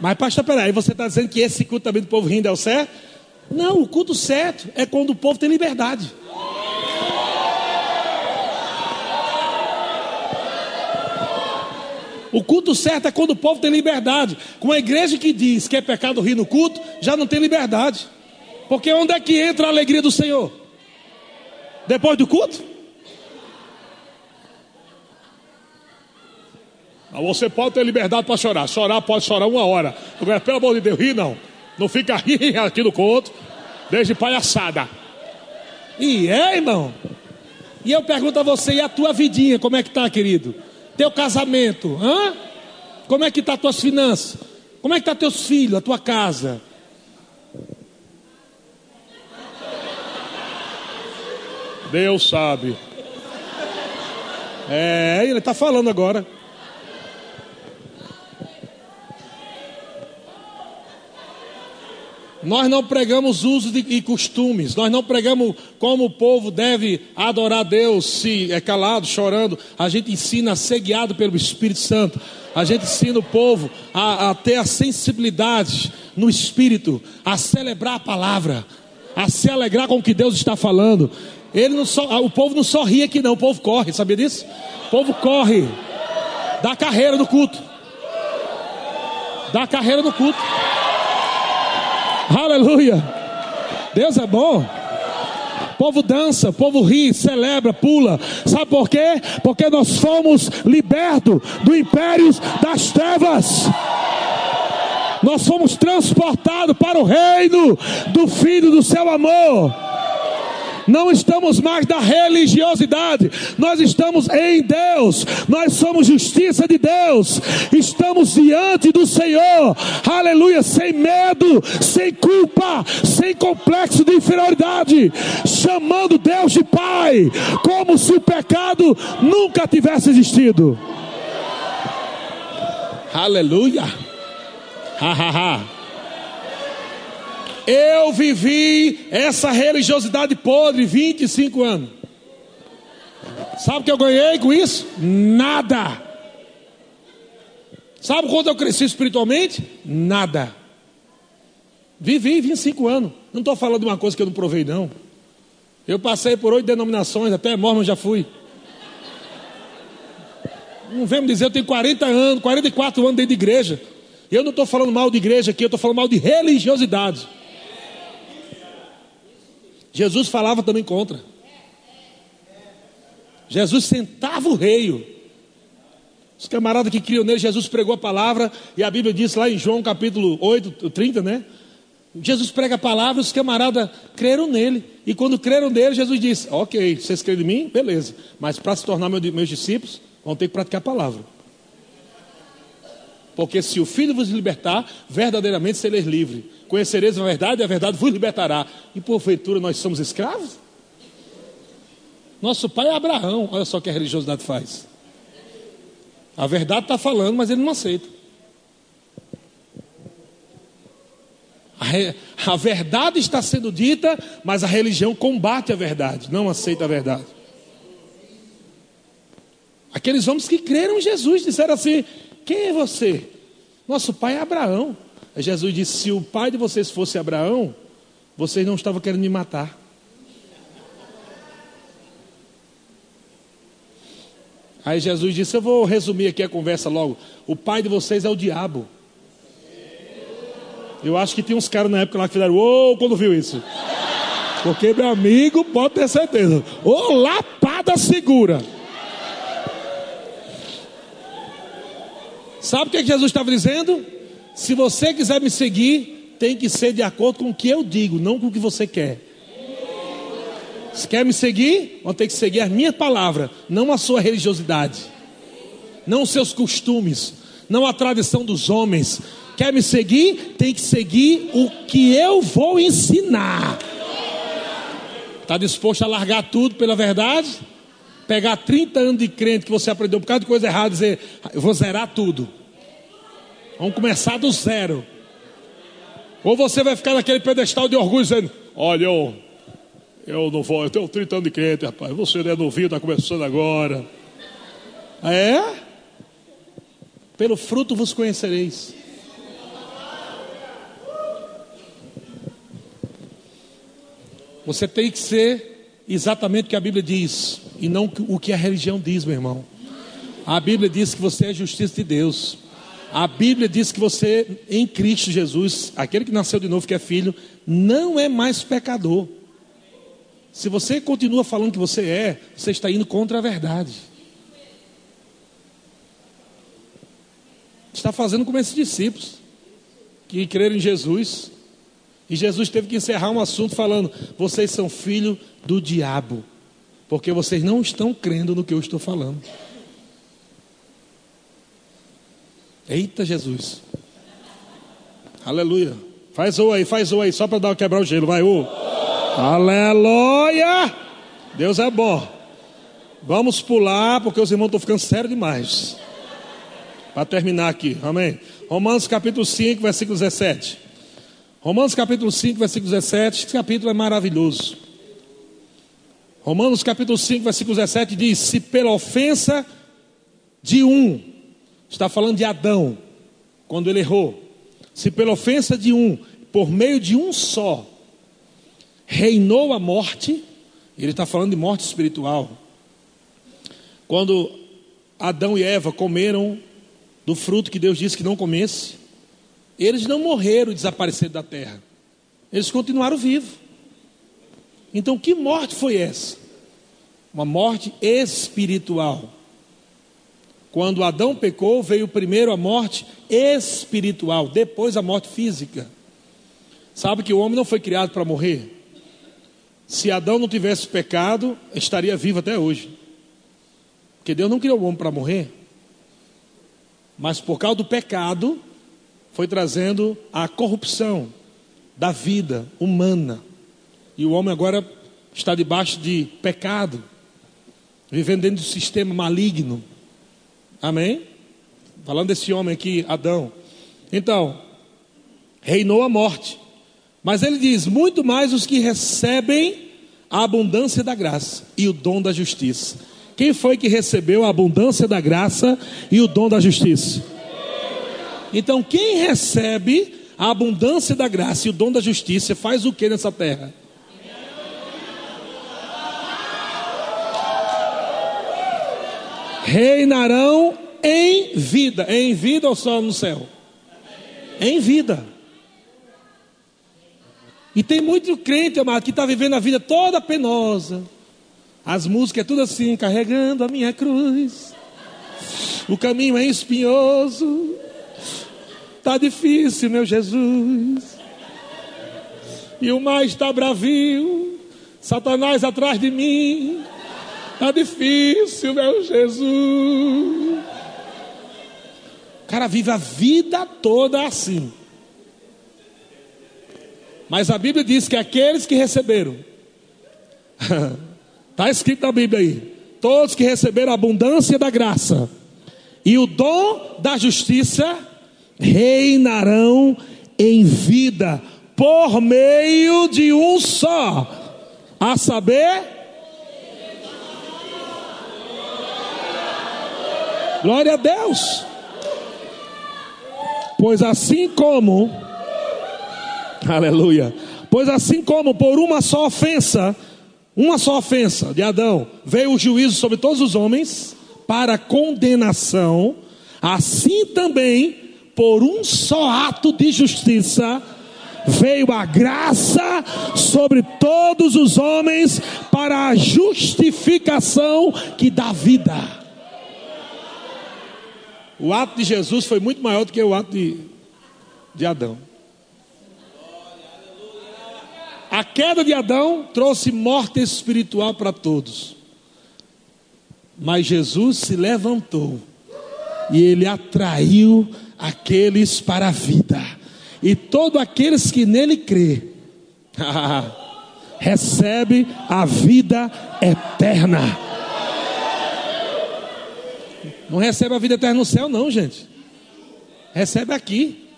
Mas, pastor, peraí, você está dizendo que esse culto também do povo rindo é o certo? Não, o culto certo é quando o povo tem liberdade. O culto certo é quando o povo tem liberdade. Com a igreja que diz que é pecado rir no culto, já não tem liberdade. Porque onde é que entra a alegria do Senhor? Depois do culto? Você pode ter liberdade para chorar. Chorar pode chorar uma hora. Agora, pelo amor de Deus, ri não. Não fica rindo aqui no conto. Desde palhaçada. E é, irmão. E eu pergunto a você, e a tua vidinha, como é que tá, querido? Teu casamento, hã? Como é que tá tuas finanças? Como é que tá teus filhos, a tua casa? Deus sabe. É, ele está falando agora. Nós não pregamos usos e costumes, nós não pregamos como o povo deve adorar Deus, se é calado, chorando. A gente ensina a ser guiado pelo Espírito Santo. A gente ensina o povo a, a ter a sensibilidade no Espírito, a celebrar a palavra, a se alegrar com o que Deus está falando. Ele não só, o povo não só ri aqui, não, o povo corre, sabia disso? O povo corre, dá carreira no culto, dá carreira no culto. Aleluia. Deus é bom. O povo dança, o povo ri, celebra, pula. Sabe por quê? Porque nós fomos libertos do império das trevas. Nós fomos transportados para o reino do Filho do seu amor. Não estamos mais da religiosidade, nós estamos em Deus, nós somos justiça de Deus, estamos diante do Senhor, aleluia, sem medo, sem culpa, sem complexo de inferioridade, chamando Deus de Pai, como se o pecado nunca tivesse existido. Aleluia, ha ha ha. Eu vivi essa religiosidade podre 25 anos. Sabe o que eu ganhei com isso? Nada. Sabe quanto eu cresci espiritualmente? Nada. Vivi 25 anos. Não estou falando de uma coisa que eu não provei, não. Eu passei por oito denominações, até mormon já fui. Não vem me dizer, eu tenho 40 anos, 44 anos dentro de igreja. Eu não estou falando mal de igreja aqui, eu estou falando mal de religiosidade. Jesus falava também contra. Jesus sentava o rei. Os camaradas que criam nele, Jesus pregou a palavra, e a Bíblia diz lá em João capítulo 8, 30, né? Jesus prega a palavra, os camaradas creram nele. E quando creram nele, Jesus disse: Ok, vocês creem em mim? Beleza. Mas para se tornar meus discípulos, vão ter que praticar a palavra. Porque se o Filho vos libertar, verdadeiramente sereis livre. Conhecereis a verdade e a verdade vos libertará. E porventura nós somos escravos? Nosso pai é Abraão. Olha só o que a religiosidade faz. A verdade está falando, mas ele não aceita. A, re... a verdade está sendo dita, mas a religião combate a verdade, não aceita a verdade. Aqueles homens que creram em Jesus disseram assim: quem é você? Nosso pai é Abraão. Aí Jesus disse: Se o pai de vocês fosse Abraão, vocês não estavam querendo me matar. Aí Jesus disse: Eu vou resumir aqui a conversa logo. O pai de vocês é o diabo. Eu acho que tinha uns caras na época lá que fizeram, ô, quando viu isso. Porque, meu amigo, pode ter certeza. Ô, lapada segura. Sabe o que, é que Jesus estava dizendo? Se você quiser me seguir, tem que ser de acordo com o que eu digo, não com o que você quer. Se quer me seguir, vão ter que seguir a minha palavra, não a sua religiosidade, não os seus costumes, não a tradição dos homens. Quer me seguir? Tem que seguir o que eu vou ensinar. Está disposto a largar tudo pela verdade? Pegar 30 anos de crente que você aprendeu por causa de coisa errada e dizer, eu vou zerar tudo. Vamos começar do zero. Ou você vai ficar naquele pedestal de orgulho dizendo, olha, eu, eu não vou, eu tenho 30 anos de crente, rapaz. Você é novinho, está começando agora. É? Pelo fruto vos conhecereis. Você tem que ser exatamente o que a Bíblia diz e não o que a religião diz, meu irmão. A Bíblia diz que você é justiça de Deus. A Bíblia diz que você, em Cristo Jesus, aquele que nasceu de novo, que é filho, não é mais pecador. Se você continua falando que você é, você está indo contra a verdade. Está fazendo como esses discípulos que creram em Jesus. E Jesus teve que encerrar um assunto falando: vocês são filho do diabo porque vocês não estão crendo no que eu estou falando. Eita Jesus. Aleluia. Faz o aí, faz o aí, só para dar quebrar o gelo, vai o. Aleluia. Deus é bom. Vamos pular, porque os irmãos estão ficando sérios demais. Para terminar aqui, amém. Romanos capítulo 5, versículo 17. Romanos capítulo 5, versículo 17. Esse capítulo é maravilhoso. Romanos capítulo 5, versículo 17 diz: Se pela ofensa de um, está falando de Adão, quando ele errou, se pela ofensa de um, por meio de um só, reinou a morte, ele está falando de morte espiritual. Quando Adão e Eva comeram do fruto que Deus disse que não comesse, eles não morreram desapareceram da terra, eles continuaram vivos. Então, que morte foi essa? Uma morte espiritual. Quando Adão pecou, veio primeiro a morte espiritual, depois a morte física. Sabe que o homem não foi criado para morrer? Se Adão não tivesse pecado, estaria vivo até hoje. Porque Deus não criou o homem para morrer. Mas por causa do pecado, foi trazendo a corrupção da vida humana. E o homem agora está debaixo de pecado, vivendo dentro do sistema maligno. Amém? Falando desse homem aqui, Adão. Então, reinou a morte. Mas ele diz: muito mais os que recebem a abundância da graça e o dom da justiça. Quem foi que recebeu a abundância da graça e o dom da justiça? Então, quem recebe a abundância da graça e o dom da justiça faz o que nessa terra? reinarão em vida. Em vida ou só no céu? Em vida. E tem muito crente, amado, que está vivendo a vida toda penosa. As músicas é tudo assim, carregando a minha cruz. O caminho é espinhoso. Está difícil, meu Jesus. E o mar está bravio, Satanás atrás de mim. Tá difícil, meu Jesus. O cara vive a vida toda assim. Mas a Bíblia diz que aqueles que receberam, está escrito na Bíblia aí, todos que receberam a abundância da graça e o dom da justiça, reinarão em vida por meio de um só, a saber, glória a Deus. Pois assim como, aleluia, pois assim como por uma só ofensa, uma só ofensa de Adão, veio o juízo sobre todos os homens para condenação, assim também por um só ato de justiça veio a graça sobre todos os homens para a justificação que dá vida. O ato de Jesus foi muito maior do que o ato de, de Adão. A queda de Adão trouxe morte espiritual para todos. Mas Jesus se levantou e ele atraiu aqueles para a vida. E todos aqueles que nele crê, recebe a vida eterna. Não recebe a vida eterna no céu, não, gente. Recebe aqui.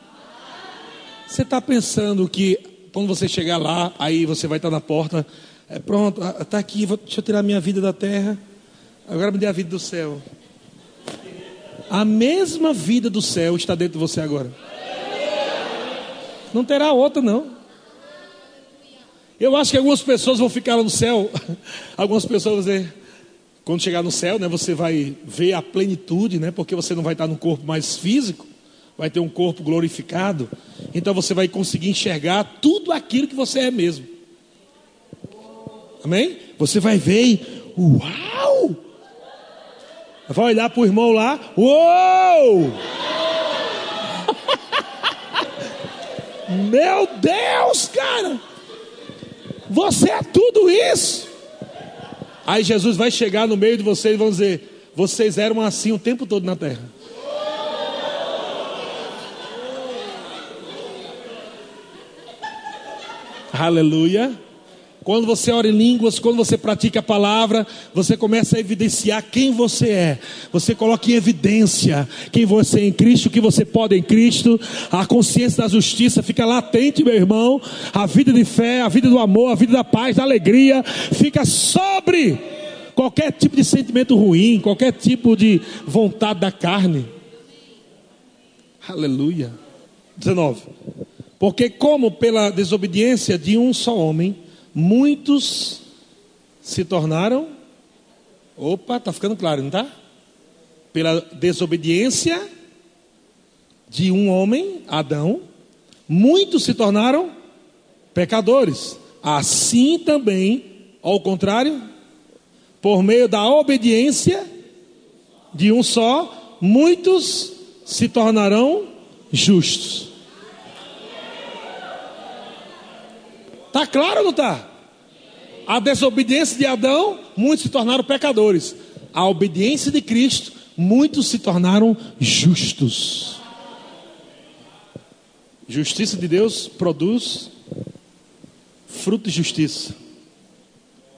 Você está pensando que quando você chegar lá, aí você vai estar na porta, é, pronto, está aqui, vou, deixa eu tirar minha vida da terra, agora me dê a vida do céu. A mesma vida do céu está dentro de você agora. Não terá outra, não. Eu acho que algumas pessoas vão ficar no céu. Algumas pessoas vão dizer, quando chegar no céu, né, você vai ver a plenitude, né, porque você não vai estar num corpo mais físico vai ter um corpo glorificado, então você vai conseguir enxergar tudo aquilo que você é mesmo. Amém? Você vai ver e, uau! Vai olhar para o irmão lá, uou! Meu Deus, cara! Você é tudo isso! Aí Jesus vai chegar no meio de vocês e vão dizer: vocês eram assim o tempo todo na terra. Aleluia. Quando você ora em línguas, quando você pratica a palavra, você começa a evidenciar quem você é. Você coloca em evidência quem você é em Cristo, o que você pode em Cristo. A consciência da justiça fica latente, meu irmão. A vida de fé, a vida do amor, a vida da paz, da alegria, fica sobre qualquer tipo de sentimento ruim, qualquer tipo de vontade da carne. Aleluia. 19. Porque, como pela desobediência de um só homem, muitos se tornaram. Opa, está ficando claro, não está? Pela desobediência de um homem, Adão, muitos se tornaram pecadores. Assim também, ao contrário, por meio da obediência de um só, muitos se tornarão justos. Está claro ou não está? A desobediência de Adão, muitos se tornaram pecadores. A obediência de Cristo, muitos se tornaram justos. Justiça de Deus produz fruto de justiça.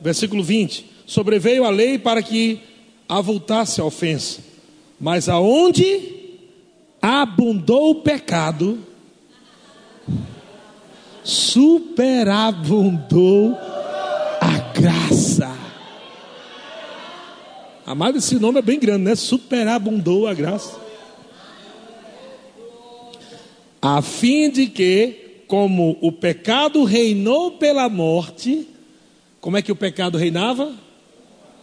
Versículo 20: Sobreveio a lei para que avultasse a ofensa, mas aonde abundou o pecado, superabundou a graça. Amado, esse nome é bem grande, né? Superabundou a graça. A fim de que, como o pecado reinou pela morte, como é que o pecado reinava?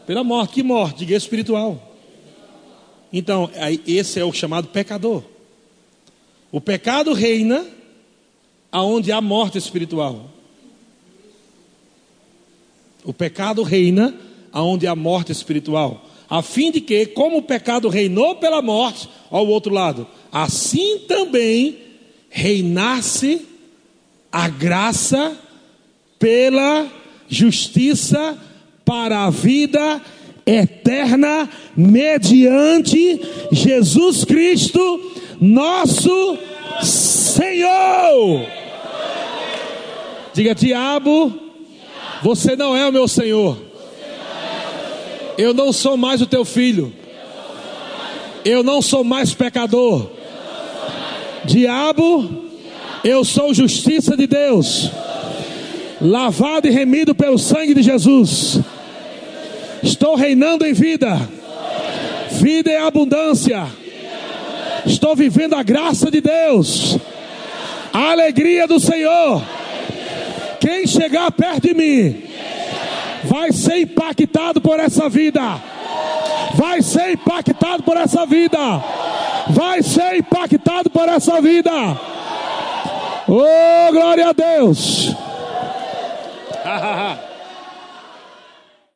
Pela morte. Que morte? Diga espiritual. Então, esse é o chamado pecador. O pecado reina aonde há morte espiritual. O pecado reina aonde há morte espiritual, a fim de que, como o pecado reinou pela morte, ao outro lado, assim também reinasse a graça pela justiça para a vida eterna, mediante Jesus Cristo, nosso Senhor. Diga, diabo, você não é o meu Senhor. Eu não sou mais o teu filho. Eu não sou mais pecador. Diabo, eu sou justiça de Deus, lavado e remido pelo sangue de Jesus. Estou reinando em vida, vida em abundância. Estou vivendo a graça de Deus, a alegria do Senhor. Quem chegar perto de mim vai ser impactado por essa vida. Vai ser impactado por essa vida. Vai ser impactado por essa vida. Oh, glória a Deus.